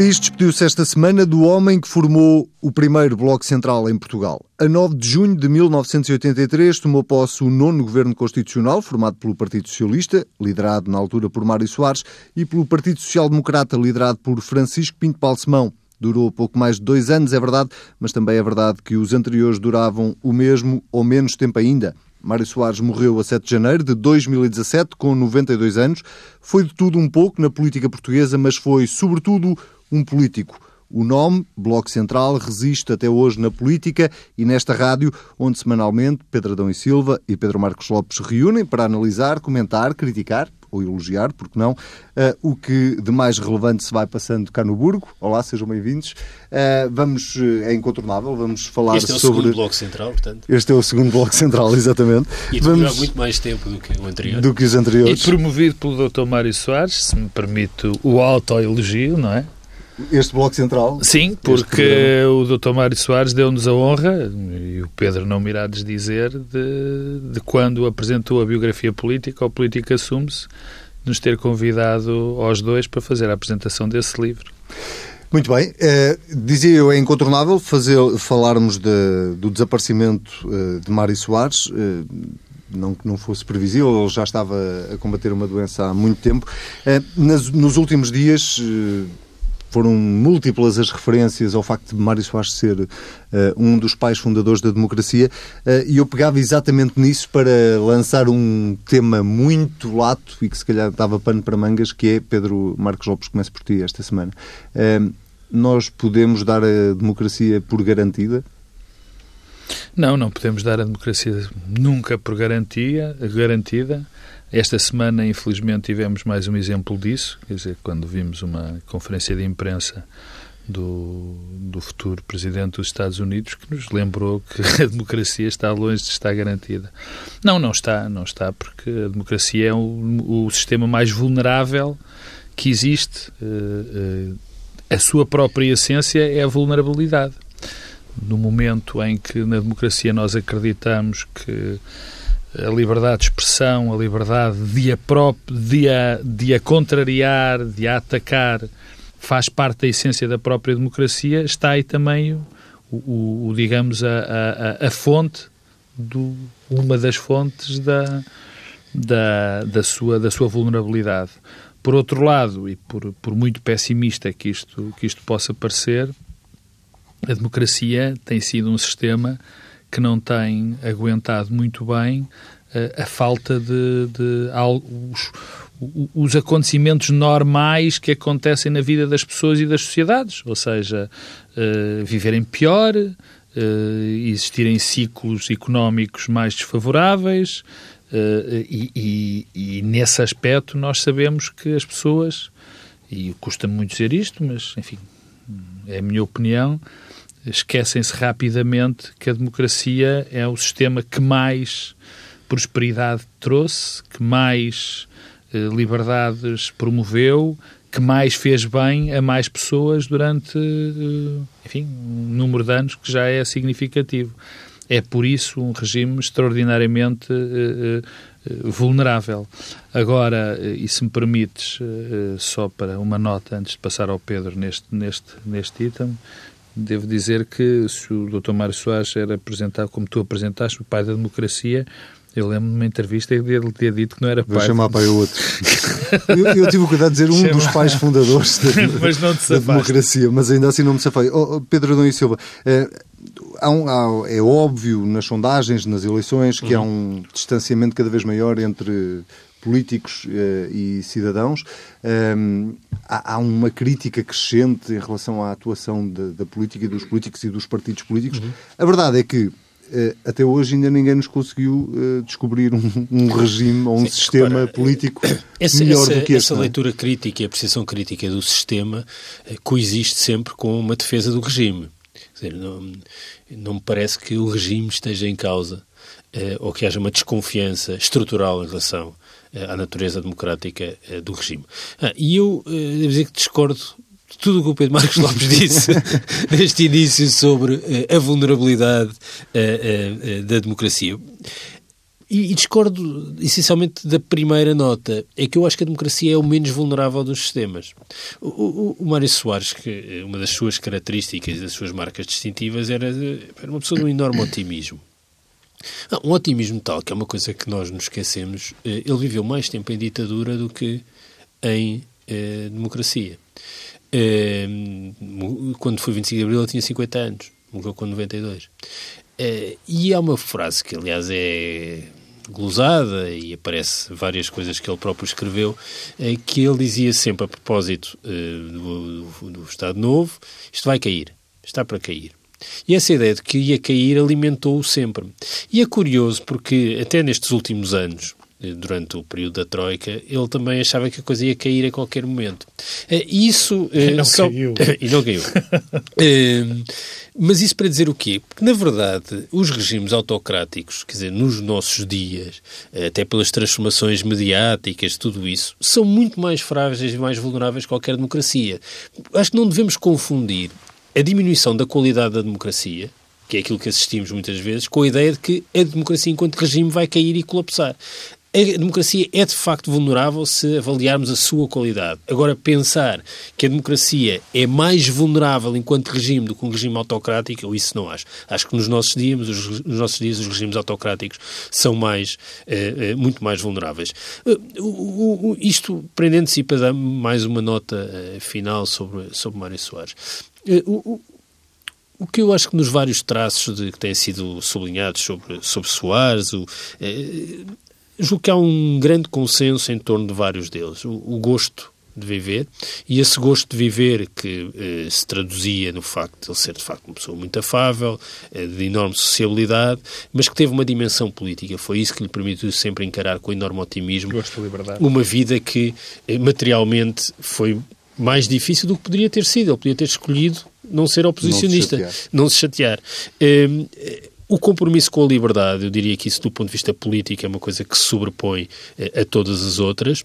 País despediu-se esta semana do homem que formou o primeiro Bloco Central em Portugal. A 9 de junho de 1983 tomou posse o nono governo constitucional, formado pelo Partido Socialista, liderado na altura por Mário Soares, e pelo Partido Social Democrata, liderado por Francisco Pinto Balsemão. Durou pouco mais de dois anos, é verdade, mas também é verdade que os anteriores duravam o mesmo ou menos tempo ainda. Mário Soares morreu a 7 de janeiro de 2017, com 92 anos. Foi de tudo um pouco na política portuguesa, mas foi, sobretudo, um político. O nome, Bloco Central, resiste até hoje na política e nesta rádio, onde semanalmente Pedro Adão e Silva e Pedro Marcos Lopes se reúnem para analisar, comentar, criticar ou elogiar, porque não, uh, o que de mais relevante se vai passando cá no Burgo. Olá, sejam bem-vindos. Uh, vamos, eh, é incontornável, vamos falar este é o sobre... segundo Bloco Central, portanto. Este é o segundo Bloco Central, exatamente. E vamos... muito mais tempo do que o anterior. Do que os anteriores. E promovido pelo Dr. Mário Soares, se me permite o autoelogio, não é? Este Bloco Central? Sim, porque o Dr. Mário Soares deu-nos a honra, e o Pedro não me irá desdizer, de, de quando apresentou a biografia política, o Política Assume-se, nos ter convidado aos dois para fazer a apresentação desse livro. Muito bem. Eh, dizia eu, é incontornável fazer, falarmos de, do desaparecimento eh, de Mário Soares. Eh, não que não fosse previsível, ele já estava a combater uma doença há muito tempo. Nas, nos últimos dias foram múltiplas as referências ao facto de Mário Soares ser uh, um dos pais fundadores da democracia uh, e eu pegava exatamente nisso para lançar um tema muito lato e que se calhar dava pano para mangas, que é Pedro Marcos Lopes, começa por ti esta semana. Uh, nós podemos dar a democracia por garantida? Não, não podemos dar a democracia nunca por garantia, garantida. Esta semana, infelizmente, tivemos mais um exemplo disso, quer dizer, quando vimos uma conferência de imprensa do, do futuro presidente dos Estados Unidos que nos lembrou que a democracia está longe de estar garantida. Não, não está, não está, porque a democracia é o, o sistema mais vulnerável que existe. Uh, uh, a sua própria essência é a vulnerabilidade. No momento em que na democracia nós acreditamos que a liberdade de expressão, a liberdade de a, próprio, de a, de a contrariar, de a atacar, faz parte da essência da própria democracia, está aí também o, o, o digamos, a, a, a, fonte, do, uma das fontes da, da, da, sua, da sua vulnerabilidade. Por outro lado, e por, por muito pessimista que isto, que isto possa parecer, a democracia tem sido um sistema que não tem aguentado muito bem uh, a falta de, de os, os, acontecimentos normais que acontecem na vida das pessoas e das sociedades, ou seja, uh, viverem pior, uh, existirem ciclos económicos mais desfavoráveis, e, e, e nesse aspecto nós sabemos que as pessoas, e custa-me muito dizer isto, mas enfim, é a minha opinião, esquecem-se rapidamente que a democracia é o sistema que mais prosperidade trouxe, que mais eh, liberdades promoveu, que mais fez bem a mais pessoas durante, eh, enfim, um número de anos que já é significativo. É por isso um regime extraordinariamente eh, eh vulnerável. Agora, eh, e se me permites, eh, só para uma nota antes de passar ao Pedro neste, neste, neste item, Devo dizer que se o Dr. Mário Soares era apresentado como tu apresentaste, o pai da democracia, eu lembro de uma entrevista que ele tinha dito que não era pai. Vou chamar pai o outro. eu, eu, tive o cuidado de dizer um Chama... dos pais fundadores da, da democracia, mas ainda assim não me safei. Oh, oh Pedro Adão e Silva, eh, há um, há, é óbvio nas sondagens, nas eleições, que uhum. há um distanciamento cada vez maior entre políticos uh, e cidadãos. Um, há, há, uma crítica crescente em relação à atuação da, da, política e dos políticos e dos partidos políticos. Uhum. A verdade é que uh, até hoje ainda ninguém nos conseguiu uh, descobrir um, um, regime ou um Sim, sistema político essa, melhor essa, do que este. Essa é? leitura crítica e a apreciação crítica do sistema coexiste sempre com uma defesa do regime. Dizer, não, não me parece que o regime esteja em causa ou que haja uma desconfiança estrutural em relação eh, à natureza democrática eh, do regime. Ah, e eu eh, devo dizer que discordo de tudo o que o Pedro Marcos Lopes disse neste início sobre a vulnerabilidade da democracia. e, e, discordo essencialmente da primeira nota, é que eu acho que a democracia é o menos vulnerável dos sistemas. O, o, o Mário Soares, que uma das suas características e das suas marcas distintivas era, era uma pessoa de um enorme otimismo. Não, um otimismo tal, que é uma coisa que nós nos esquecemos, eh, ele viveu mais tempo em ditadura do que em eh, democracia. Eh, quando foi 25 de Abril ele tinha 50 anos, morreu com 92. Eh, e há uma frase que, aliás, é glosada e aparece várias coisas que ele próprio escreveu, eh, que ele dizia sempre a propósito eh, do, do, do Estado Novo, isto vai cair, está para cair. E essa ideia de que ia cair alimentou-o sempre. E é curioso porque, até nestes últimos anos, eh, durante o período da Troika, ele também achava que a coisa ia cair a qualquer momento. Eh, isso... E não só... caiu. e não caiu. Mas isso para dizer o quê? Porque, na verdade, os regimes autocráticos, quer dizer, nos nossos dias, eh, até pelas transformações mediáticas, tudo isso, são muito mais frágeis e mais vulneráveis que qualquer democracia. Acho que não devemos confundir a diminuição da qualidade da democracia, que é aquilo que assistimos muitas vezes, com a ideia de que a democracia enquanto regime vai cair e colapsar. A democracia é de facto vulnerável se avaliarmos a sua qualidade. Agora, pensar que a democracia é mais vulnerável enquanto regime do que um regime autocrático, eu isso não acho. Acho que nos nossos dias, os, nos nossos dias os regimes autocráticos são mais, eh, eh muito mais vulneráveis. Uh, isto prendendo-se para dar mais uma nota final sobre, sobre Mário Soares. Uh, o que eu acho que nos vários traços de, que têm sido sublinhados sobre, sobre Soares, o, eh, julgo que há um grande consenso em torno de vários deles. O, o gosto de viver e esse gosto de viver que eh, se traduzia no facto de ele ser de facto uma pessoa muito afável, eh, de enorme sociabilidade, mas que teve uma dimensão política. Foi isso que lhe permitiu sempre encarar com enorme otimismo uma vida que eh, materialmente foi mais difícil do que poderia ter sido. Ele podia ter escolhido não ser oposicionista, não se chatear. Não se chatear. Ehm, o compromisso com a liberdade, eu diria que isso, do ponto de vista político, é uma coisa que se sobrepõe eh, a todas as outras.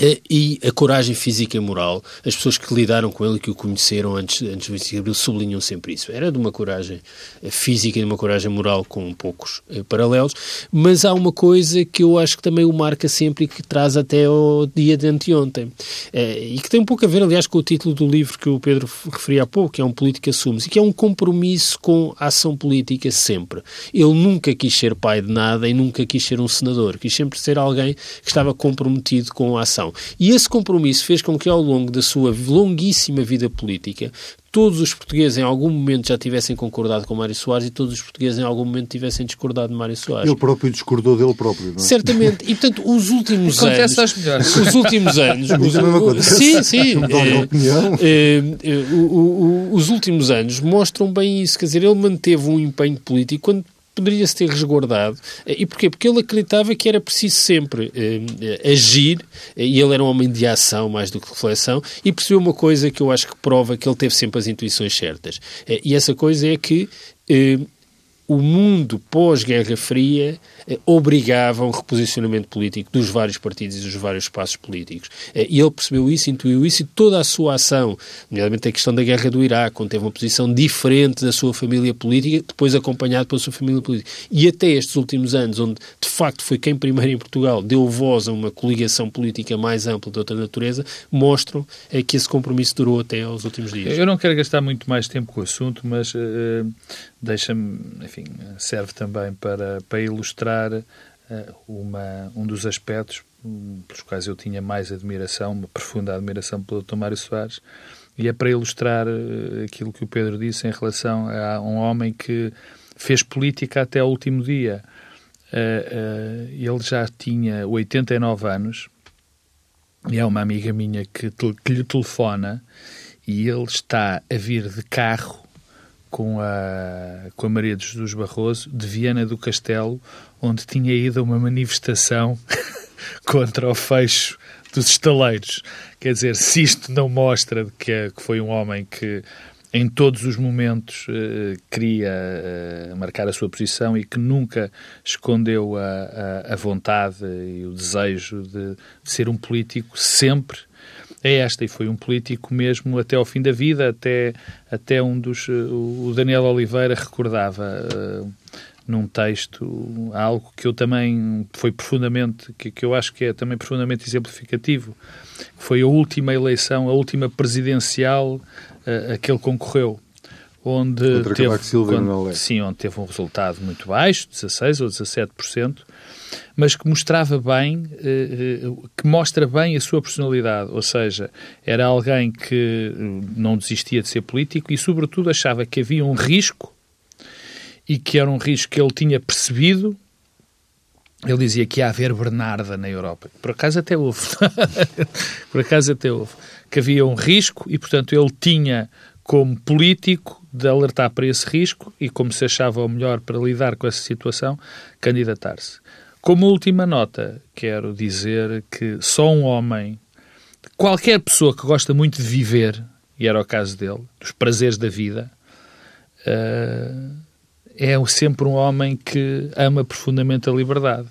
Eh, e a coragem física e moral, as pessoas que lidaram com ele que o conheceram antes, antes do 25 de Abril sublinham sempre isso. Era de uma coragem eh, física e de uma coragem moral com poucos eh, paralelos, mas há uma coisa que eu acho que também o marca sempre e que traz até ao dia de anteontem, eh, e que tem um pouco a ver, aliás, com o título do livro que o Pedro referia há pouco, que é um Político Assume-se, e que é um compromisso com a ação política sempre. Ele nunca quis ser pai de nada e nunca quis ser um senador, quis sempre ser alguém que estava comprometido com a ação e esse compromisso fez com que, ao longo da sua longuíssima vida política, todos os portugueses em algum momento já tivessem concordado com Mário Soares e todos os portugueses em algum momento tivessem discordado de Mário Soares. Ele próprio discordou dele próprio, não é? Certamente. E, portanto, os últimos Acontece anos... melhores. Os últimos anos... os, sim, sim. É, é, é, os últimos anos mostram bem isso. Quer dizer, ele manteve um empenho político quando poderia-se ter resguardado. E porquê? Porque ele acreditava que era preciso sempre eh, agir, e ele era um homem de ação mais do que de reflexão, e percebeu uma coisa que eu acho que prova que ele teve sempre as intuições certas. Eh, e essa coisa é que eh, o mundo pós-Guerra Fria eh, obrigava um reposicionamento político dos vários partidos e dos vários espaços políticos. Eh, e ele percebeu isso, intuiu isso e toda a sua ação, nomeadamente a questão da guerra do Iraque, onde teve uma posição diferente da sua família política, depois acompanhado pela sua família política. E até estes últimos anos, onde de facto foi quem primeiro em Portugal deu voz a uma coligação política mais ampla de outra natureza, mostram é, que esse compromisso durou até aos últimos dias. Eu não quero gastar muito mais tempo com o assunto, mas uh, deixa-me, enfim, serve também para, para ilustrar uh, uma, um dos aspectos um, pelos quais eu tinha mais admiração, uma profunda admiração pelo Dr. Mário Soares, e é para ilustrar uh, aquilo que o Pedro disse em relação a um homem que fez política até ao último dia. Uh, ele já tinha 89 anos e é uma amiga minha que, que lhe telefona e ele está a vir de carro com a, com a Maria de Jesus Barroso de Viana do Castelo, onde tinha ido a uma manifestação contra o fecho dos estaleiros. Quer dizer, se isto não mostra que, é, que foi um homem que em todos os momentos uh, queria uh, marcar a sua posição e que nunca escondeu a, a, a vontade e o desejo de, de, ser um político sempre é esta, e foi um político mesmo até ao fim da vida, até, até um dos. O Daniel Oliveira recordava uh, num texto algo que eu também foi profundamente, que, que eu acho que é também profundamente exemplificativo, foi a última eleição, a última presidencial uh, a que ele concorreu onde Contra teve, Silva quando, sim, onde teve um resultado muito baixo, 16 ou 17%, mas que mostrava bem, eh, eh, que mostra bem a sua personalidade, ou seja, era alguém que não desistia de ser político e, sobretudo, achava que havia um risco e que era um risco que ele tinha percebido. Ele dizia que ia haver Bernarda na Europa. Por acaso até houve. Por acaso até houve. Que havia um risco e, portanto, ele tinha como político de alertar para esse risco e, como se achava o melhor para lidar com essa situação, candidatar-se. Como última nota, quero dizer que só um homem, qualquer pessoa que gosta muito de viver, e era o caso dele, dos prazeres da vida, uh, é sempre um homem que ama profundamente a liberdade.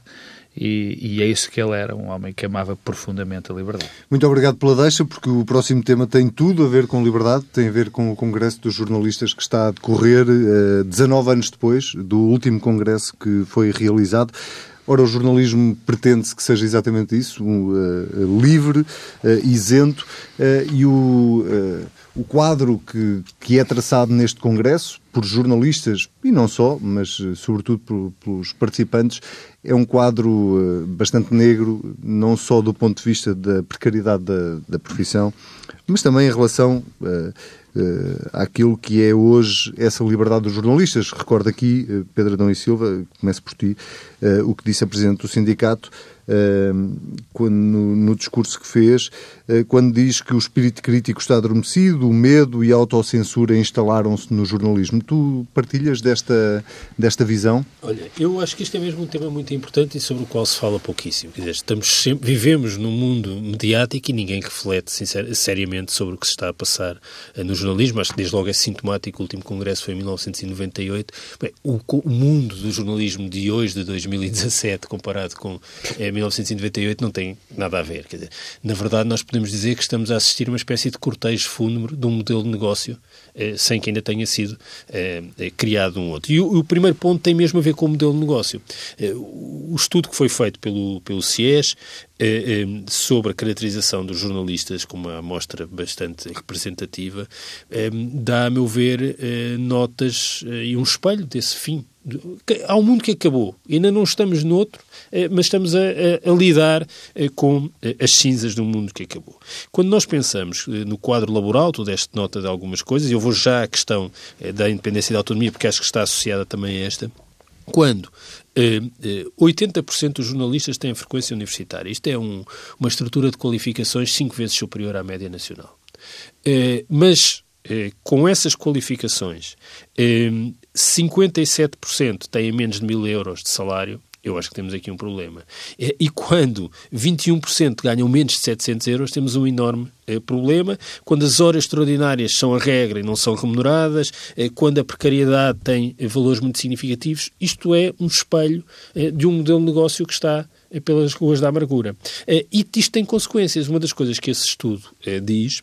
E, e, é isso que ele era, um homem que amava profundamente a liberdade. Muito obrigado pela deixa, porque o próximo tema tem tudo a ver com liberdade, tem a ver com o Congresso dos Jornalistas que está a decorrer uh, 19 anos depois do último congresso que foi realizado. Ora, o jornalismo pretende-se que seja exatamente isso, um, uh, livre, uh, isento, e o o quadro que, que é traçado neste Congresso, por jornalistas, e não só, mas sobretudo por, pelos participantes, é um quadro uh, bastante negro, não só do ponto de vista da precariedade da, da profissão, mas também em relação uh, uh, àquilo que é hoje essa liberdade dos jornalistas. Recordo aqui, Pedro Adão e Silva, começo por ti, o que disse a Presidente do Sindicato, quando, no, no, discurso que fez, uh, quando diz que o espírito crítico está adormecido, o medo e a autocensura instalaram-se no jornalismo. Tu partilhas desta, desta visão? Olha, eu acho que isto é mesmo um tema muito importante e sobre o qual se fala pouquíssimo. Quer dizer, estamos sempre, vivemos num mundo mediático e ninguém reflete sincer, seriamente sobre o que se está a passar uh, no jornalismo. Acho que desde logo é sintomático. O último congresso foi em 1998. Bem, o, o mundo do jornalismo de hoje, de 2017, comparado com eh, 1998 não tem nada a ver. Quer dizer, na verdade, nós podemos dizer que estamos a assistir a uma espécie de cortejo fúnebre de um modelo de negócio eh, sem que ainda tenha sido eh, eh, criado um outro. E o, o, primeiro ponto tem mesmo a ver com o modelo de negócio. Eh, o estudo que foi feito pelo, pelo CIES eh, eh, sobre a caracterização dos jornalistas com uma amostra bastante representativa dá, a meu ver, notas e um espelho desse fim Há um mundo que acabou. Ainda não estamos noutro, eh, mas estamos a, a, a, lidar eh, com eh, as cinzas do mundo que acabou. Quando nós pensamos no quadro laboral, tu deste nota de algumas coisas, eu vou já à questão da independência e da autonomia, porque acho que está associada também a esta. Quando 80% dos jornalistas têm frequência universitária. Isto é um, uma estrutura de qualificações cinco vezes superior à média nacional. Mas com essas qualificações, 57% têm menos de mil euros de salário, eu acho que temos aqui um problema. E quando 21% ganham menos de 700 euros, temos um enorme eh, problema. Quando as horas extraordinárias são a regra e não são remuneradas, eh, quando a precariedade tem eh, valores muito significativos, isto é um espelho de um modelo de negócio que está pelas ruas da amargura. E isto tem consequências. Uma das coisas que esse estudo diz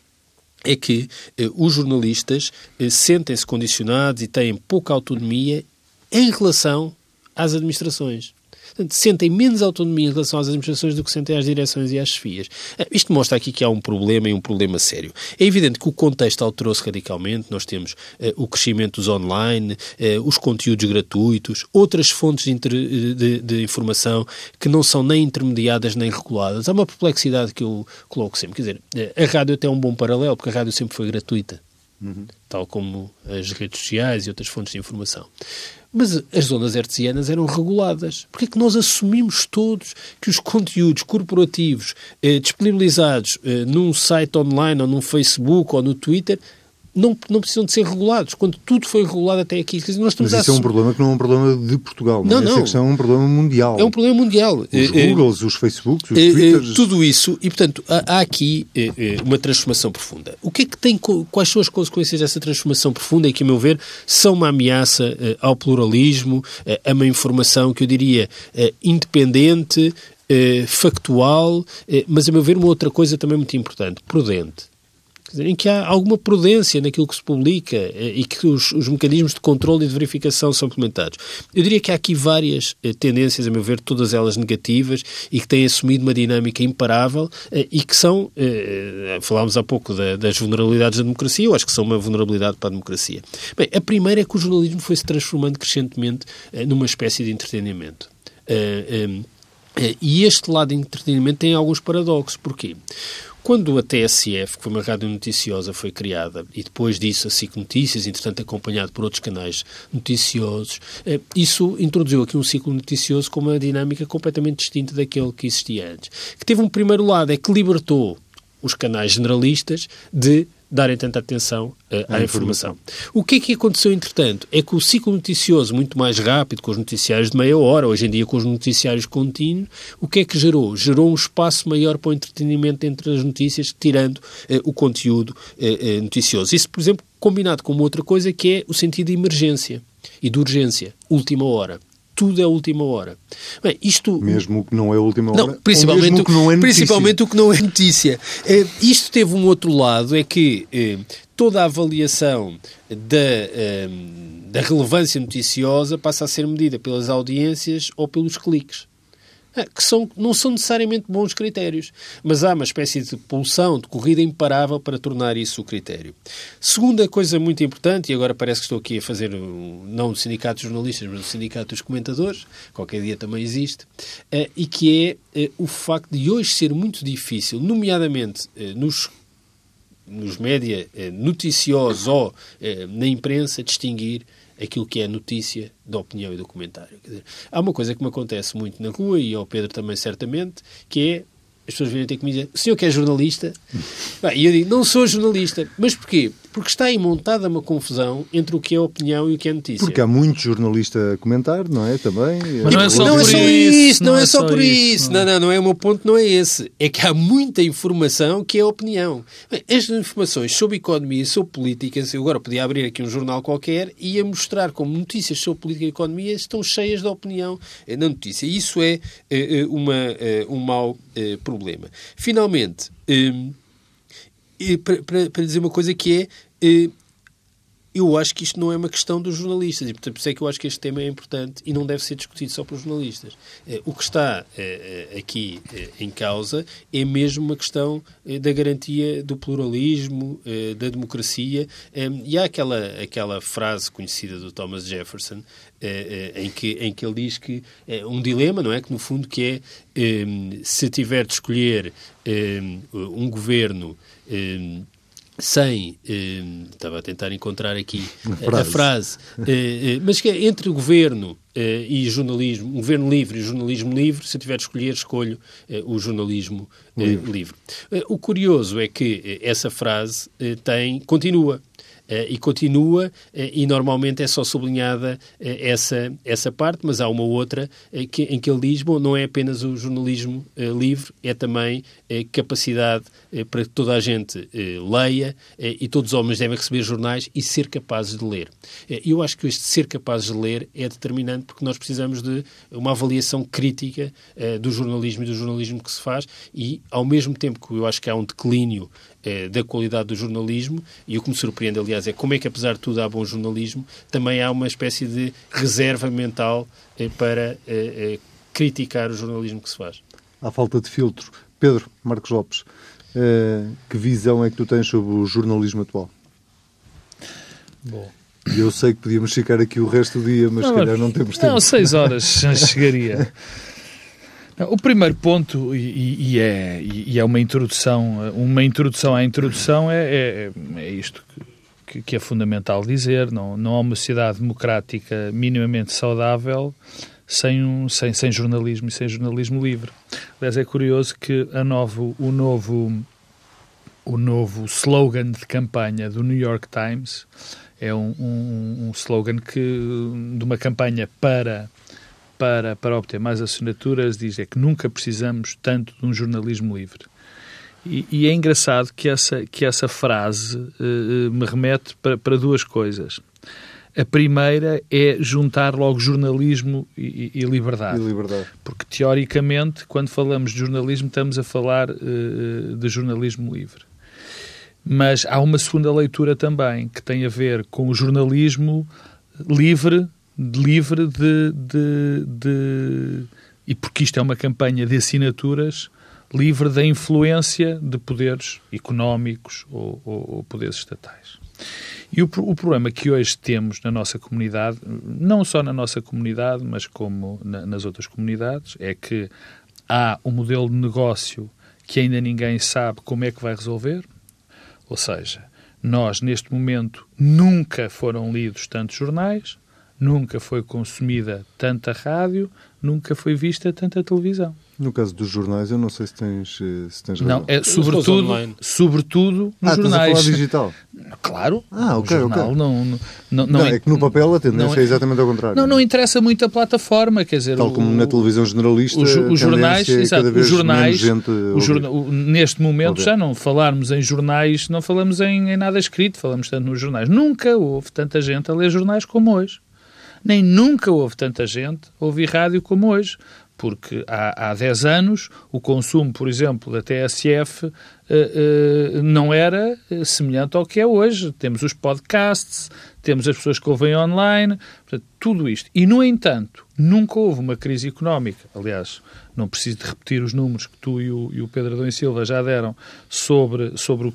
é que eh, os jornalistas eh, sentem-se condicionados e têm pouca autonomia em relação às administrações. Portanto, sentem menos autonomia em relação às administrações do que sentem às direções e às chefias. Eh, isto mostra aqui que há um problema e um problema sério. É evidente que o contexto alterou-se radicalmente. Nós temos uh, o crescimento dos online, uh, os conteúdos gratuitos, outras fontes de, de, de, informação que não são nem intermediadas nem reguladas. Há uma perplexidade que eu coloco sempre. Quer dizer, a rádio até é um bom paralelo, porque a rádio sempre foi gratuita. Uhum. Tal como as redes sociais e outras fontes de informação. Mas as zonas hertzianas eram reguladas. Porque é que nós assumimos todos que os conteúdos corporativos eh, disponibilizados eh, num site online ou num Facebook ou no Twitter não, não precisam de ser regulados, quando tudo foi regulado até aqui. Dizer, nós estamos Mas isso a... é um problema que não é um problema de Portugal, não, não, não. Essa questão é um problema mundial. É um problema mundial. Os é, Googles, os Facebooks, os é, Twitters... Tudo isso, e portanto, há, há aqui uma transformação profunda. O que é que tem, quais são as consequências dessa transformação profunda e que, a meu ver, são uma ameaça ao pluralismo, a uma informação que eu diria independente, factual, mas, a meu ver, uma outra coisa também muito importante, prudente. Dizer, em que há alguma prudência naquilo que se publica eh, e que os, os, mecanismos de controle e de verificação são implementados. Eu diria que há aqui várias eh, tendências, a meu ver, todas elas negativas e que têm assumido uma dinâmica imparável eh, e que são, falámos há pouco da, das vulnerabilidades da democracia, eu acho que são uma vulnerabilidade para a democracia. Bem, a primeira é que o jornalismo foi se transformando crescentemente numa espécie de entretenimento. E este lado de entretenimento tem alguns paradoxos. Porquê? Quando a TSF, que foi uma rádio noticiosa, foi criada, e depois disso a SIC Notícias, entretanto acompanhado por outros canais noticiosos, eh, isso introduziu aqui um ciclo noticioso com uma dinâmica completamente distinta daquele que existia antes. Que teve um primeiro lado, é que libertou os canais generalistas de darem tanta atenção uh, à informação. informação. O que é que aconteceu, entretanto? É que o ciclo noticioso, muito mais rápido, com os noticiários de meia hora, hoje em dia com os noticiários contínuos, o que é que gerou? Gerou um espaço maior para o entretenimento entre as notícias, tirando uh, o conteúdo uh, noticioso. Isso, por exemplo, combinado com uma outra coisa que é o sentido de emergência e de urgência, última hora tudo é última hora. Bem, isto... Mesmo o que não é última hora? Não, principalmente, o que não é principalmente o que não é notícia. Eh, isto teve um outro lado, é que eh, toda a avaliação da, eh, da relevância noticiosa passa a ser medida pelas audiências ou pelos cliques. É, que são, não são necessariamente bons critérios, mas há uma espécie de pulsão, de corrida imparável para tornar isso o critério. Segunda coisa muito importante, e agora parece que estou aqui a fazer, não o sindicato dos jornalistas, mas o sindicato dos comentadores, qualquer dia também existe, é, e que é, é o facto de hoje ser muito difícil, nomeadamente nos nos média noticiosos ou na imprensa, distinguir aquilo que é notícia da opinião e do comentário. Dizer, há uma coisa que me acontece muito na rua, e ao Pedro também certamente, que é as pessoas virem ter comigo e dizer, o senhor que é jornalista? e eu digo, não sou jornalista. Mas porquê? Porque está aí montada uma confusão entre o que é opinião e o que é notícia. Porque há muito jornalista a comentar, não é? Também. Mas não é só, não é só isso, não, é, é só por isso. Não. não, não, não é o meu ponto, não é esse. É que há muita informação que é opinião. Bem, estas informações sobre economia, sobre políticas, eu agora podia abrir aqui um jornal qualquer e ia mostrar como notícias sobre política e economia estão cheias de opinião na notícia. Isso é uh, uma, uh, um mau problema. Finalmente, para, para dizer uma coisa que é eh, eu acho que isto não é uma questão dos jornalistas e, portanto, por isso é que eu acho que este tema é importante e não deve ser discutido só pelos jornalistas. Eh, o que está eh, aqui em causa é mesmo uma questão da garantia do pluralismo, da democracia. E há aquela, aquela frase conhecida do Thomas Jefferson em que, em que ele diz que é um dilema, não é? Que no fundo que é se tiver de escolher um governo sem, eh, estava a tentar encontrar aqui a frase, eh, eh, mas que é entre o governo eh, e jornalismo, governo livre e jornalismo livre, se eu tiver de escolher, escolho eh, o jornalismo eh, livre. livre. o curioso é que essa frase tem, continua. Uh, e continua, uh, e normalmente é só sublinhada uh, essa, essa parte, mas há uma outra que, em que ele diz: bom, não é apenas o jornalismo livre, é também capacidade para que toda a gente leia e todos os homens devem receber jornais e ser capazes de ler. eu acho que este ser capazes de ler é determinante porque nós precisamos de uma avaliação crítica do jornalismo e do jornalismo que se faz, e ao mesmo tempo que eu acho que há um declínio da qualidade do jornalismo, e o que me surpreende, aliás, é como é que, apesar de tudo, há bom jornalismo, também há uma espécie de reserva mental eh, para eh, eh, criticar o jornalismo que se faz. Há falta de filtro. Pedro Marcos Lopes, que visão é que tu tens sobre o jornalismo atual? Bom. Eu sei que podíamos ficar aqui o resto do dia, mas não, se calhar não temos tempo. Não, seis horas chegaria. O primeiro ponto, e, e é, e é uma introdução, uma introdução à introdução, é, é, é isto que, que, é fundamental dizer. Não, não há uma sociedade democrática minimamente saudável sem, um, sem, sem jornalismo e sem jornalismo livre. Aliás, é curioso que a novo, o, novo, o novo slogan de campanha do New York Times é um, um, um slogan que, de uma campanha para para, para obter mais assinaturas diz é que nunca precisamos tanto de um jornalismo livre. E, e é engraçado que essa, que essa frase uh, me remete para, para duas coisas. A primeira é juntar logo jornalismo e, e, liberdade. e, liberdade. Porque, teoricamente, quando falamos de jornalismo, estamos a falar uh, de jornalismo livre. Mas há uma segunda leitura também, que tem a ver com o jornalismo livre, livre de, de, de e porque isto é uma campanha de assinaturas, livre da influência de poderes económicos ou, ou, ou poderes estatais. E o, o, problema que hoje temos na nossa comunidade, não só na nossa comunidade, mas como na, nas outras comunidades, é que há um modelo de negócio que ainda ninguém sabe como é que vai resolver. Ou seja, nós, neste momento, nunca foram lidos tantos jornais, nunca foi consumida tanta rádio, nunca foi vista tanta televisão. No caso dos jornais, eu não sei se tens, eh, se tens razão. Não, é sobretudo, sobretudo nos ah, jornais. Estás a falar digital? Claro. Ah, ok, jornal. Não, não, não, não, é que no papel a tendência é exatamente ao contrário. Não, não interessa muito a plataforma, quer dizer... Tal como o, na televisão generalista, os, os jornais, é exato, os jornais, gente os jorna, neste momento já não falarmos em jornais, não falamos em, em nada escrito, falamos tanto nos jornais. Nunca houve tanta gente a ler jornais como hoje. Nem nunca houve tanta gente a ouvir rádio como hoje porque há, há 10 anos o consumo, por exemplo, da TSF uh, uh, não era semelhante ao que é hoje. Temos os podcasts, temos as pessoas que ouvem online, tudo isto. E, no entanto, nunca houve uma crise económica. Aliás, não preciso de repetir os números que tu e o, e o Pedro Adão e Silva já deram sobre, sobre,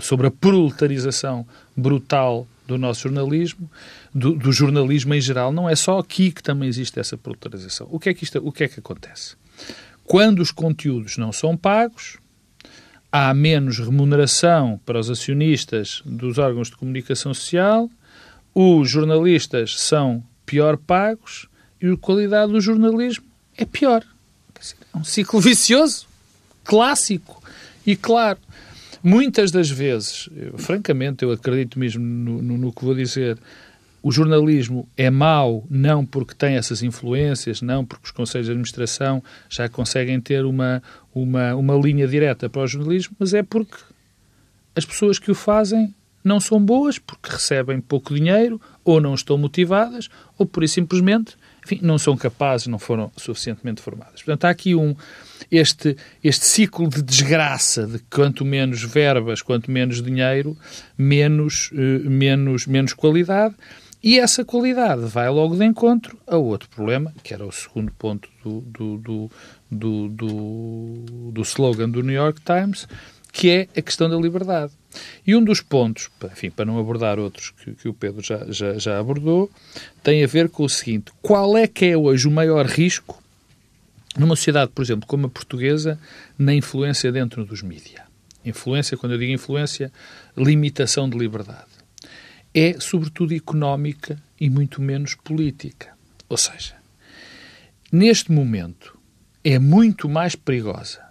sobre a proletarização brutal do nosso jornalismo, do, do, jornalismo em geral, não é só aqui que também existe essa proletarização. O que é que, isto, o que, é que acontece? Quando os conteúdos não são pagos, há menos remuneração para os acionistas dos órgãos de comunicação social, os jornalistas são pior pagos e a qualidade do jornalismo é pior. É um ciclo vicioso, clássico e claro. Muitas das vezes, eu, francamente, eu acredito mesmo no, no, no, que vou dizer, o jornalismo é mau não porque tem essas influências, não porque os conselhos de administração já conseguem ter uma, uma, uma linha direta para o jornalismo, mas é porque as pessoas que o fazem não são boas, porque recebem pouco dinheiro, ou não estão motivadas, ou por simplesmente enfim, não são capazes, não foram suficientemente formadas. Portanto, há aqui um, este, este ciclo de desgraça de quanto menos verbas, quanto menos dinheiro, menos, uh, menos, menos qualidade. E essa qualidade vai logo de encontro a outro problema, que era o segundo ponto do, do, do, do, do, do slogan do New York Times, que é a questão da liberdade. E um dos pontos, enfim, para não abordar outros que, que o Pedro já, já, já, abordou, tem a ver com o seguinte: qual é que é hoje o maior risco numa sociedade, por exemplo, como a portuguesa, na influência dentro dos mídias? Influência, quando eu digo influência, limitação de liberdade. É, sobretudo, económica e muito menos política. Ou seja, neste momento, é muito mais perigosa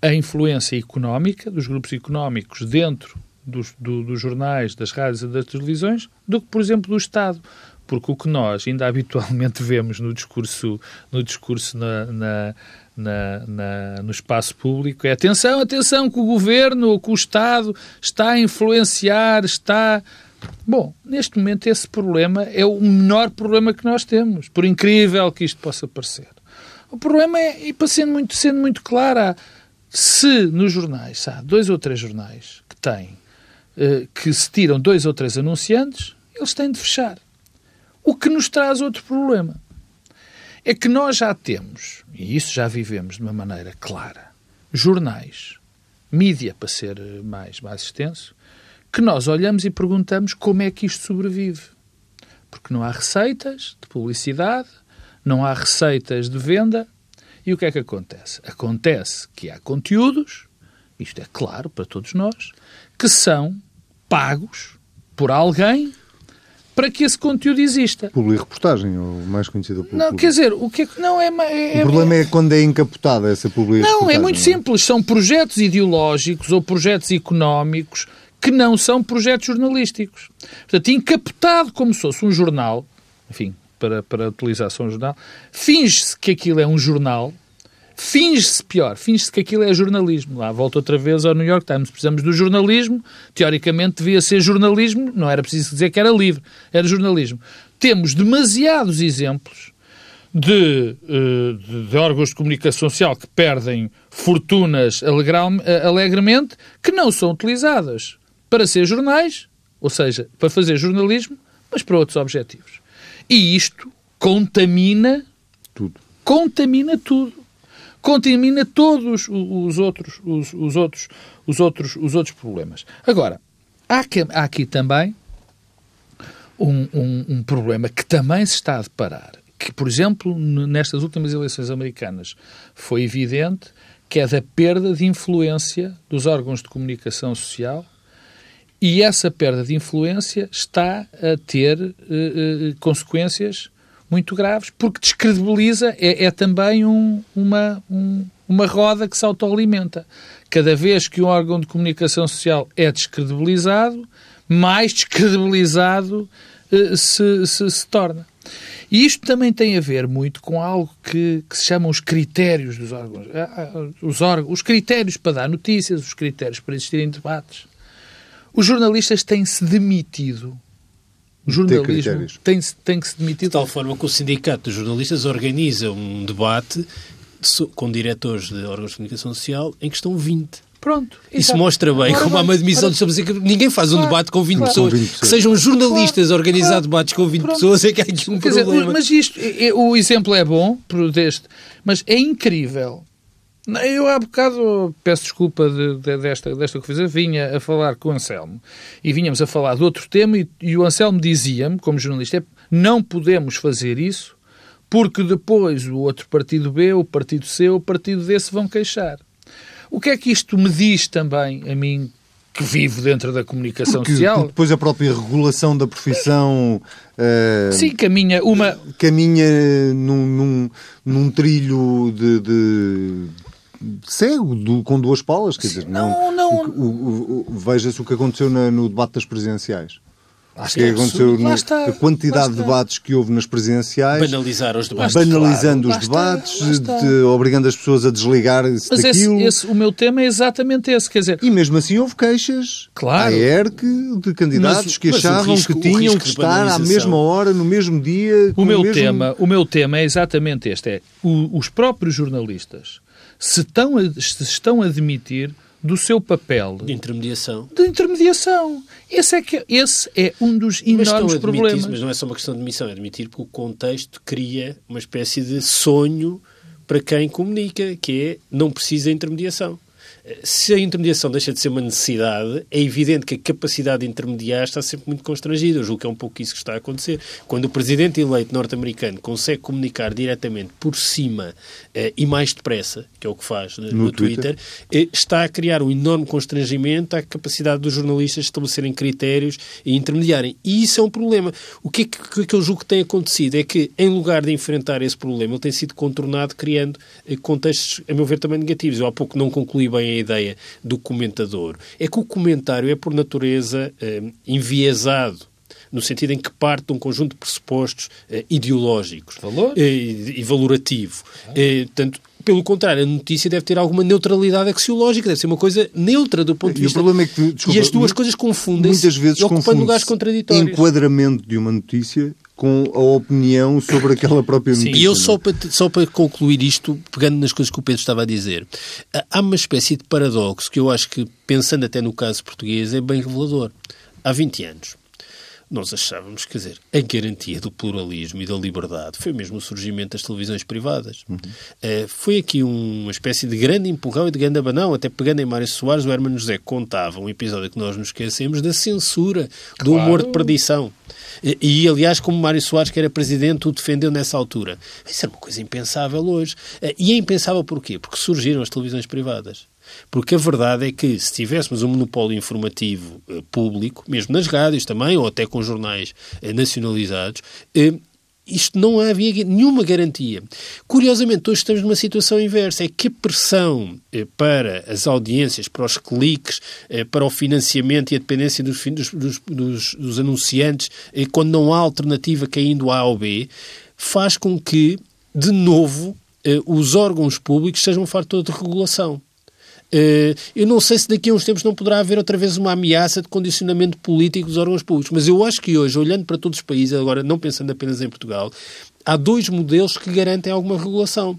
a influência económica dos grupos económicos dentro dos, do, dos jornais, das rádios e das televisões do que, por exemplo, do Estado. Porque o que nós ainda habitualmente vemos no discurso, no, discurso na, na, na, na, no espaço público é atenção, atenção, que o governo ou que o Estado está a influenciar, está. Bom, neste momento esse problema é o menor problema que nós temos, por incrível que isto possa parecer. O problema é, e para sendo muito, sendo muito clara, se nos jornais, há dois ou três jornais que têm, que se tiram dois ou três anunciantes, eles têm de fechar. O que nos traz outro problema. É que nós já temos, e isso já vivemos de uma maneira clara, jornais, mídia, para ser mais, mais extenso, que nós olhamos e perguntamos como é que isto sobrevive. Porque não há receitas de publicidade, não há receitas de venda, e o que é que acontece? Acontece que há conteúdos, isto é claro para todos nós, que são pagos por alguém para que esse conteúdo exista. Publi-reportagem, ou mais conhecido por Não, quer dizer, o que é que não é, é O problema é quando é encapotada essa publi-reportagem. Não, é muito simples, são projetos ideológicos ou projetos económicos que não são projetos jornalísticos. Portanto, encapotado como se fosse um jornal, enfim, para, para utilização um jornal, finge-se que aquilo é um jornal, finge-se pior, finge-se que aquilo é jornalismo. Lá volta outra vez ao New York Times. Precisamos do jornalismo, teoricamente devia ser jornalismo, não era preciso dizer que era livre, era jornalismo. Temos demasiados exemplos de, de, de órgãos de comunicação social que perdem fortunas alegremente que não são utilizadas para ser jornais, ou seja, para fazer jornalismo, mas para outros objetivos. E isto contamina tudo. Contamina tudo. Contamina todos os outros, os, os outros, os outros, os outros problemas. Agora, há, que, há aqui também um, um, um problema que também se está a deparar, que, por exemplo, nestas últimas eleições americanas foi evidente que é da perda de influência dos órgãos de comunicação social e essa perda de influência está a ter uh, uh, consequências muito graves, porque descredibiliza, é, é também um, uma, um, uma roda que se autoalimenta. Cada vez que um órgão de comunicação social é descredibilizado, mais descredibilizado uh, se, se, se, torna. E isto também tem a ver muito com algo que, que se chamam os critérios dos órgãos. Ah, ah, os, órgãos. os critérios para dar notícias, os critérios para existirem debates. Os jornalistas têm-se demitido o jornalismo tem, tem que se demitir. De tal forma que o Sindicato dos Jornalistas organiza um debate com diretores de órgãos de comunicação social em que estão 20. Pronto. Isso exato. mostra bem como há uma admissão de que ninguém faz um debate com 20 claro. pessoas. 20 pessoas. Que sejam jornalistas claro. organizar claro. debates com 20 Pronto. pessoas é que há aqui um Quer problema. Dizer, mas isto, o exemplo é bom deste, mas é incrível eu há bocado, peço desculpa de, de, desta, desta coisa, vinha a falar com o Anselmo e vinhamos a falar de outro tema e, e o Anselmo dizia-me, como jornalista, é, não podemos fazer isso porque depois o outro partido B, o partido C, o partido D se vão queixar. O que é que isto me diz também a mim, que vivo dentro da comunicação porque, social? Porque depois a própria regulação da profissão... Uh, Sim, caminha uma... Caminha num, num, num trilho de, de cego, do, com duas palas. Quer dizer, não, não. não... Veja-se o que aconteceu na, no debate das presidenciais. Acho que, que aconteceu no, está, a quantidade de debates que houve nas presidenciais. Banalizar os debates. Banalizando claro, os debates, de, obrigando as pessoas a desligar-se daquilo. Esse, esse, o meu tema é exatamente esse. Quer dizer, e mesmo assim houve queixas claro, à ERC de candidatos mas, que achavam risco, que tinham que estar à mesma hora, no mesmo dia. O meu, mesmo... tema, o meu tema é exatamente este. É, o, os próprios jornalistas se estão a, se estão a admitir do seu papel de intermediação. De intermediação. Esse é, que, esse é um dos enormes mas problemas. Mas não é só uma questão de admissão, é admitir porque o contexto cria uma espécie de sonho para quem comunica, que é não precisa de intermediação se a intermediação deixa de ser uma necessidade, é evidente que a capacidade de intermediar está sempre muito constrangida. Eu julgo que é um pouco isso que está a acontecer. Quando o presidente eleito norte-americano consegue comunicar diretamente por cima eh, e mais depressa, que é o que faz no, no Twitter, Twitter eh, está a criar um enorme constrangimento à capacidade dos jornalistas estabelecerem critérios e intermediarem. E isso é um problema. O que é que, que eu julgo que tem acontecido é que, em lugar de enfrentar esse problema, ele tem sido contornado criando eh, contextos, a meu ver, também negativos. Eu há pouco não concluí bem a ideia do comentador é que o comentário é, por natureza, eh, enviesado no sentido em que parte de um conjunto de pressupostos eh, ideológicos Valor? eh, e valorativo. Ah. Eh, portanto, pelo contrário, a notícia deve ter alguma neutralidade axiológica, deve ser uma coisa neutra do ponto de vista. E o problema é que, desculpa, e as duas coisas confundem-se muitas vezes ocupando lugares contraditórios. enquadramento de uma notícia com a opinião sobre aquela própria notícia. Sim, e eu só para, só para concluir isto, pegando nas coisas que o Pedro estava a dizer, há uma espécie de paradoxo que eu acho que, pensando até no caso português, é bem revelador. Há 20 anos, nós achávamos, quer dizer, a garantia do pluralismo e da liberdade foi mesmo o surgimento das televisões privadas. Uhum. Uh, foi aqui uma espécie de grande empurrão e de grande abanão, até pegando em Mário Soares, o Hermano José contava um episódio que nós nos esquecemos da censura, claro. do humor de perdição. E, aliás, como Mário Soares, que era presidente, o defendeu nessa altura. Isso é uma coisa impensável hoje. Uh, e é impensável porquê? Porque surgiram as televisões privadas. Porque a verdade é que se tivéssemos um monopólio informativo eh, público, mesmo nas rádios também, ou até com jornais eh, nacionalizados, eh, isto não havia nenhuma garantia. Curiosamente, hoje estamos numa situação inversa. É que a pressão para as audiências, para os cliques, para o financiamento e a dependência dos, dos, dos, dos anunciantes, quando não há alternativa caindo A ou B, faz com que, de novo, os órgãos públicos sejam um fator de regulação. Eh, eu não sei se daqui a uns tempos não poderá haver outra vez uma ameaça de condicionamento político dos órgãos públicos, mas eu acho que hoje, olhando para todos os países, agora não pensando apenas em Portugal, há dois modelos que garantem alguma regulação.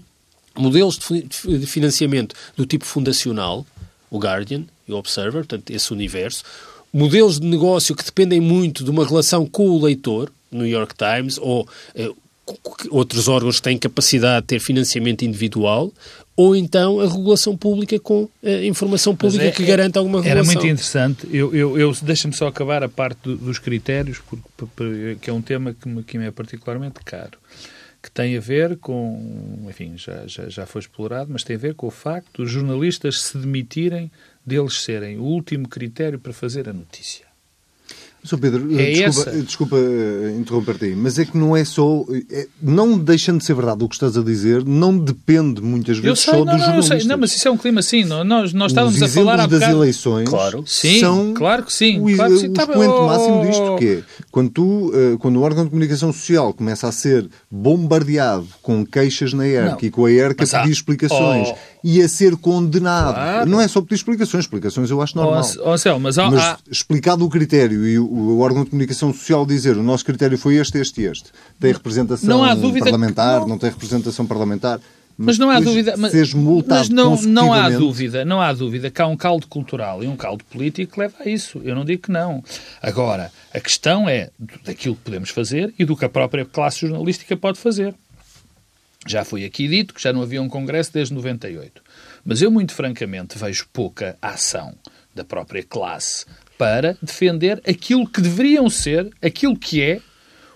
modelos de financiamento do tipo fundacional, o Guardian e o Observer, portanto, esse universo, modelos de negócio que dependem muito de uma relação com o leitor, New York Times, ou eh, outros órgãos que têm capacidade de ter financiamento individual, ou então a regulação pública com a informação pública é, que garanta alguma regulação. Era muito interessante. Eu, eu, eu Deixa-me só acabar a parte do, dos critérios, porque, porque, que é um tema que me, que me é particularmente caro que tem a ver com, enfim, já, já, já foi explorado, mas tem a ver com o facto dos jornalistas se demitirem deles serem o último critério para fazer a notícia. Sr. Pedro, é desculpa, desculpa eh, interromper-te aí, mas é que não é só. É, não deixando de ser verdade o que estás a dizer, não depende muitas vezes sei, só não, dos não, jornalistas. Não, mas isso é um clima assim. Nós, nós estávamos Os a falar há das bocado... eleições claro. sim, são claro que sim. o, claro que sim. o Tá expoente oh, máximo disto, que é quando, tu, eh, quando o órgão de comunicação social começa a ser bombardeado com queixas na ERC e com a ERC a pedir há... explicações oh. e a ser condenado. Claro. Não é só pedir explicações, explicações eu acho normal. Oh, Céu, mas, há... mas explicado o critério e o, o órgão de comunicação social dizer o nosso critério foi este, este e este. Tem representação parlamentar, não... não tem representação parlamentar. Mas, mas não há dúvida, mas, mas não, não há dúvida, não há dúvida que há um caldo cultural e um caldo político que leva a isso. Eu não digo que não. Agora, a questão é daquilo que podemos fazer e do que a própria classe jornalística pode fazer. Já foi aqui dito que já não havia um congresso desde 98. Mas eu, muito francamente, vejo pouca ação da própria classe para defender aquilo que deveriam ser, aquilo que é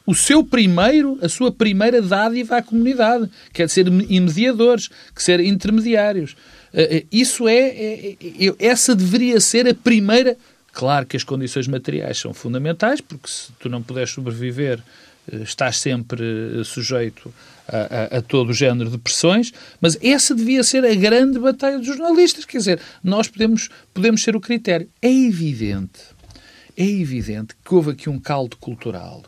o seu primeiro, a sua primeira dádiva à comunidade, que é ser mediadores, que ser intermediários. Eh, eh, isso é, é, é, essa deveria ser a primeira. Claro que as condições materiais são fundamentais, porque se tu não puderes sobreviver, eh, estás sempre sujeito a, a, a, todo o género de pressões, mas essa devia ser a grande batalha dos jornalistas. Quer dizer, nós podemos, podemos ser o critério. É evidente, é evidente que houve aqui um caldo cultural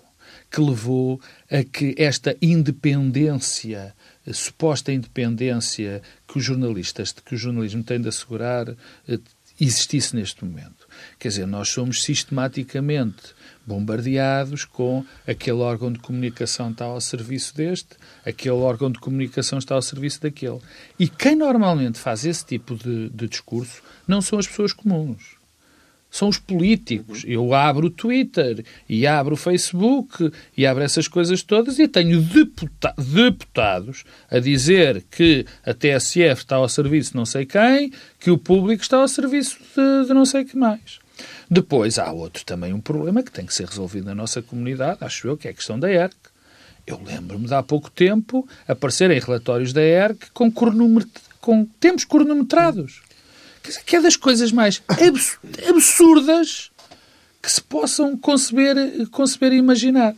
que levou a que esta independência, suposta independência que os jornalistas, que o jornalismo tem de assegurar, eh, existisse neste momento. Quer dizer, nós somos sistematicamente bombardeados com aquele órgão de comunicação está ao serviço deste, aquele órgão de comunicação está ao serviço daquele. E quem normalmente faz esse tipo de, de discurso não são as pessoas comuns são os políticos. Eu abro o Twitter e abro o Facebook e abro essas coisas todas e tenho deputa deputados a dizer que a TSF está ao serviço de não sei quem, que o público está ao serviço de, de não sei que mais. Depois há outro também um problema que tem que ser resolvido na nossa comunidade, acho eu, que é a questão da ERC. Eu lembro-me de há pouco tempo aparecerem relatórios da ERC com, com tempos cronometrados que é das coisas mais absurdas que se possam conceber, conceber e imaginar.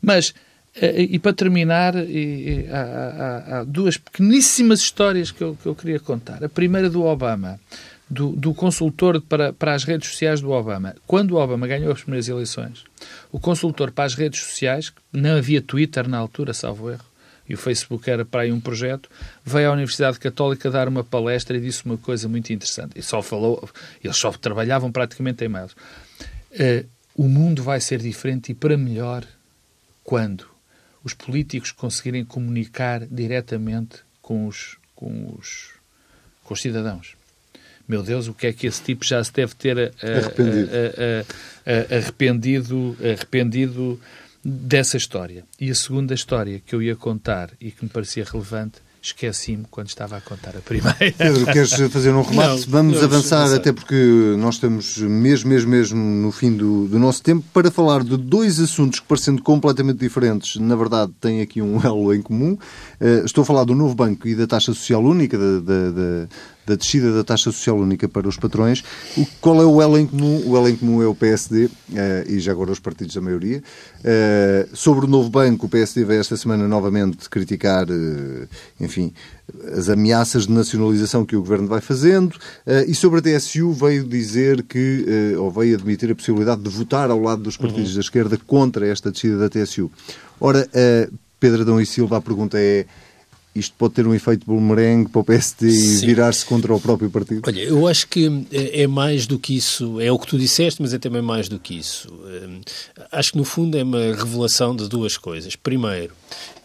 Mas, eh, e para terminar, há, há, há duas pequeníssimas histórias que eu, que eu queria contar. A primeira do Obama, do, do, consultor para, para as redes sociais do Obama. Quando o Obama ganhou as primeiras eleições, o consultor para as redes sociais, não havia Twitter na altura, salvo erro, e o Facebook era para aí um projeto, veio à Universidade Católica dar uma palestra e disse uma coisa muito interessante. E só falou, eles só trabalhavam praticamente em mails. Uh, o mundo vai ser diferente e para melhor quando os políticos conseguirem comunicar diretamente com os, com os, com os cidadãos. Meu Deus, o que é que esse tipo já se deve ter uh, arrependido. Uh, arrependido, arrependido dessa história. E a segunda história que eu ia contar e que me parecia relevante esqueci-me quando estava a contar a primeira. Pedro, queres fazer um remate? Não, Vamos não, avançar, não até porque nós estamos mesmo, mesmo, mesmo no fim do, do, nosso tempo para falar de dois assuntos que, parecendo completamente diferentes, na verdade têm aqui um elo em comum. Uh, estou a falar do novo banco e da taxa social única, da, da, da da descida da taxa social única para os patrões. O, qual é o elo em comum? O elo em comum é o PSD, uh, eh, e já agora os partidos da maioria. Uh, sobre o novo banco, o PSD vai esta semana novamente criticar, uh, enfim, as ameaças de nacionalização que o Governo vai fazendo. e sobre a TSU veio dizer que, ou veio admitir a possibilidade de votar ao lado dos partidos uhum. da esquerda contra esta descida da TSU. Ora, Pedro Adão e Silva, a pergunta é isto pode ter um efeito boomerang para o PSD e virar-se contra o próprio partido? Olha, eu acho que é, é mais do que isso, é o que tu disseste, mas é também mais do que isso. Hum, acho que no fundo é uma revelação de duas coisas. Primeiro,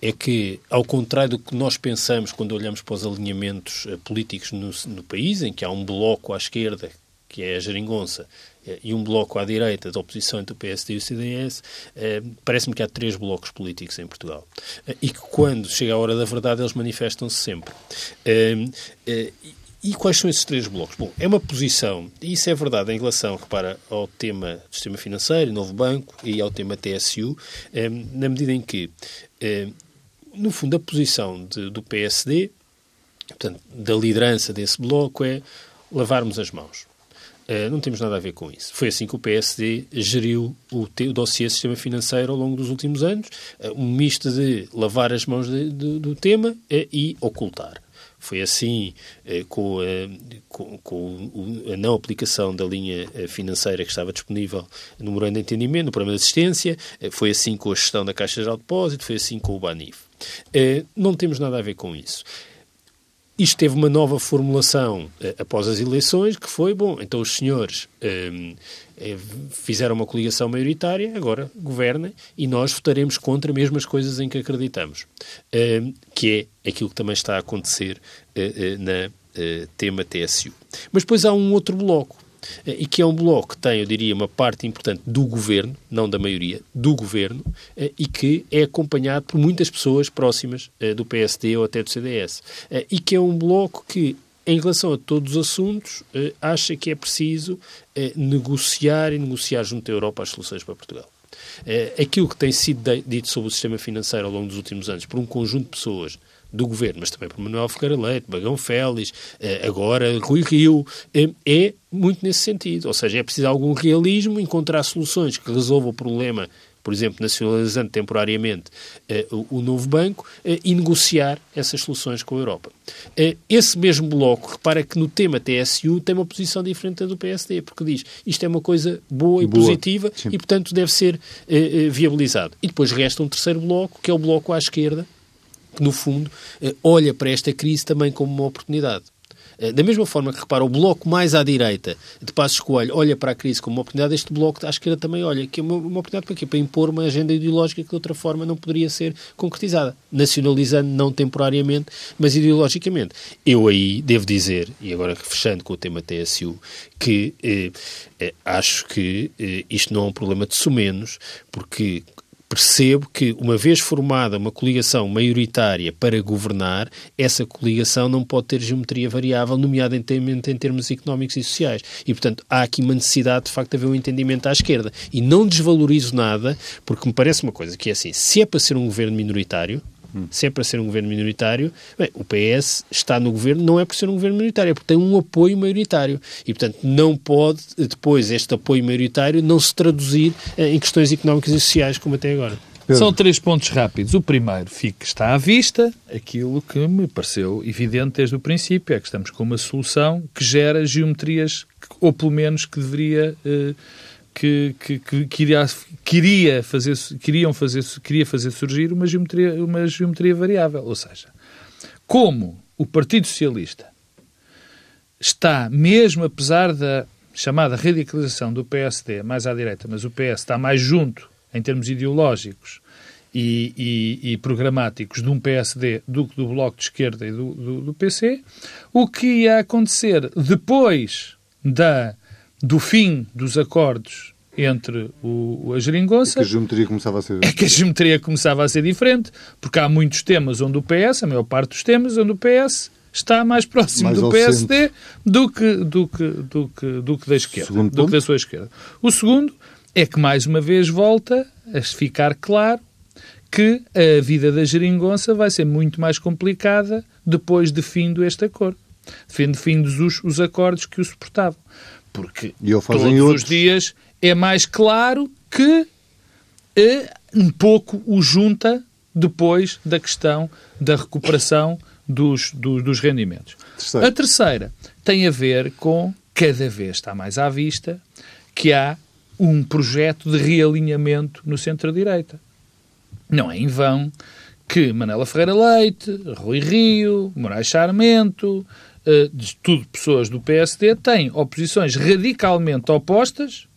é que, ao contrário do que nós pensamos quando olhamos para os alinhamentos eh, políticos no, no país, em que há um bloco à esquerda, que é a geringonça, eh, e um bloco à direita da oposição entre o PSD e o CDS, eh, parece-me que há três blocos políticos em Portugal. Eh, e que quando chega a hora da verdade eles manifestam-se sempre. E quais são esses três blocos? Bom, é uma posição, e isso é verdade em relação, repara, ao tema do sistema financeiro, novo banco, e ao tema TSU, na medida em que, no fundo, a posição do PSD, portanto, da liderança desse bloco, é lavarmos as mãos. Uh, não temos nada a ver com isso. Foi assim que o PSD geriu o, o dossiê sistema financeiro ao longo dos últimos anos, uh, um misto de lavar as mãos de, de, do tema uh, e ocultar. Foi assim com, com, com, a não aplicação da linha financeira que estava disponível no Morando de Entendimento, no Programa de Assistência, foi assim com a gestão da Caixa de Depósito, foi assim com o BANIF. Não temos nada a ver com isso. Isto teve uma nova formulação eh, após as eleições, que foi, bom, então os senhores eh, eh, fizeram uma coligação maioritária, agora governem, e nós votaremos contra mesmo as coisas em que acreditamos, que é aquilo que também está a acontecer na tema TSU. Mas depois há um outro bloco, e que é um bloco que tem, eu diria, uma parte importante do governo, não da maioria, do governo, eh, e que é acompanhado por muitas pessoas próximas eh, do PSD ou até do CDS. Eh, e que é um bloco que, em relação a todos os assuntos, acha que é preciso negociar e negociar junto à Europa as soluções para Portugal. Aquilo que tem sido dito sobre o sistema financeiro ao longo dos últimos anos por um conjunto de pessoas do governo, mas também por Manuel Ferreira Leite, Bagão Félix, agora Rui Rio, é muito nesse sentido. Ou seja, é preciso algum realismo, encontrar soluções que resolvam o problema, por exemplo, nacionalizando temporariamente uh, o, novo banco e negociar essas soluções com a Europa. Esse mesmo bloco, repara que no tema TSU tem uma posição diferente da do PSD, porque diz isto é uma coisa boa e boa, positiva sim. e, portanto, deve ser viabilizado. E depois resta um terceiro bloco, que é o bloco à esquerda, que, no fundo, olha para esta crise também como uma oportunidade. Eh, da mesma forma que, repara, o bloco mais à direita de Passos Coelho olha para a crise como uma oportunidade, este bloco à esquerda também olha, que é uma, uma oportunidade para quê? Para impor uma agenda ideológica que de outra forma não poderia ser concretizada, nacionalizando não temporariamente, mas ideologicamente. Eu aí devo dizer, e agora fechando com o tema TSU, que eh, eh, acho que eh, isto não é um problema de sumenos, porque percebo que, uma vez formada uma coligação maioritária para governar, essa coligação não pode ter geometria variável, nomeadamente em termos económicos e sociais. E, portanto, há aqui uma necessidade, de facto, de haver um entendimento à esquerda. E não desvalorizo nada, porque me parece uma coisa que é assim, se é para ser um governo minoritário, se é para ser um governo minoritário, bem, o PS está no governo não é por ser um governo minoritário, é porque tem um apoio maioritário. E, portanto, não pode depois este apoio maioritário não se traduzir eh, em questões económicas e sociais como até agora. São três pontos rápidos. O primeiro, fica, está à vista aquilo que me pareceu evidente desde o princípio, é que estamos com uma solução que gera geometrias, ou pelo menos que deveria... Eh, que, que, que queria, queria, fazer, queriam fazer, queria fazer surgir uma geometria, uma geometria variável. Ou seja, como o Partido Socialista está, mesmo apesar da chamada radicalização do PSD mais à direita, mas o PS está mais junto em termos ideológicos e, e, e programáticos de um PSD do que do Bloco de Esquerda e do, do, do PC, o que ia acontecer depois da do fim dos acordos entre o, a geringonça... É que a geometria começava a ser... É que a geometria começava a ser diferente, porque há muitos temas onde o PS, a maior parte dos temas, onde o PS está mais próximo mais do PSD do que, do, que, do, que, do que da esquerda, segundo do ponto. que da sua esquerda. O segundo é que, mais uma vez, volta a ficar claro que a vida da geringonça vai ser muito mais complicada depois de fim este acordo. De fim os, os acordos que o suportavam porque todos os dias é mais claro que é, um pouco o junta depois da questão da recuperação dos, dos, dos rendimentos. Terceiro. A terceira tem a ver com, cada vez está mais à vista, que há um projeto de realinhamento no centro-direita. Não é em vão que Manela Ferreira Leite, Rui Rio, Moraes Charmento, de tudo pessoas do PSD, têm oposições radicalmente opostas,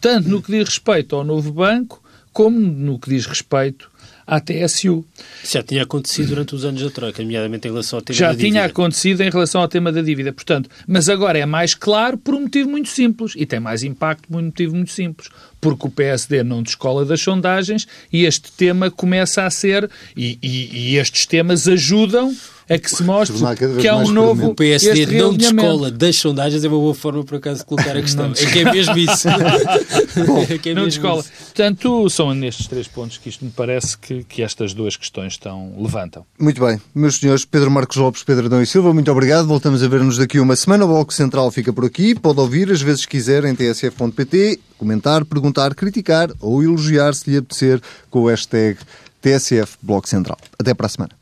tanto no que diz respeito ao novo banco, como no que diz respeito à TSU. Isso já tinha acontecido durante os anos da Troika, nomeadamente em relação ao tema já da dívida. Já tinha acontecido em relação ao tema da dívida, portanto, mas agora é mais claro por um motivo muito simples e tem mais impacto por um motivo muito simples, porque o PSD não descola das sondagens e este tema começa a ser, e, e, e estes temas ajudam a que se mostre que há um novo. O PSD não descola das sondagens, é uma boa forma, por acaso, de colocar a questão. é que é mesmo isso. Bom, é é não descola. Isso. Portanto, são nestes três pontos que isto me parece que, que estas duas questões estão, levantam. Muito bem. Meus senhores, Pedro Marcos Lopes, Pedro Adão e Silva, muito obrigado. Voltamos a ver-nos daqui uma semana. O Bloco Central fica por aqui. Pode ouvir, às vezes quiser, em tsf.pt, comentar, perguntar, criticar ou elogiar, se lhe apetecer, com o hashtag TSF Bloco Central. Até para a semana.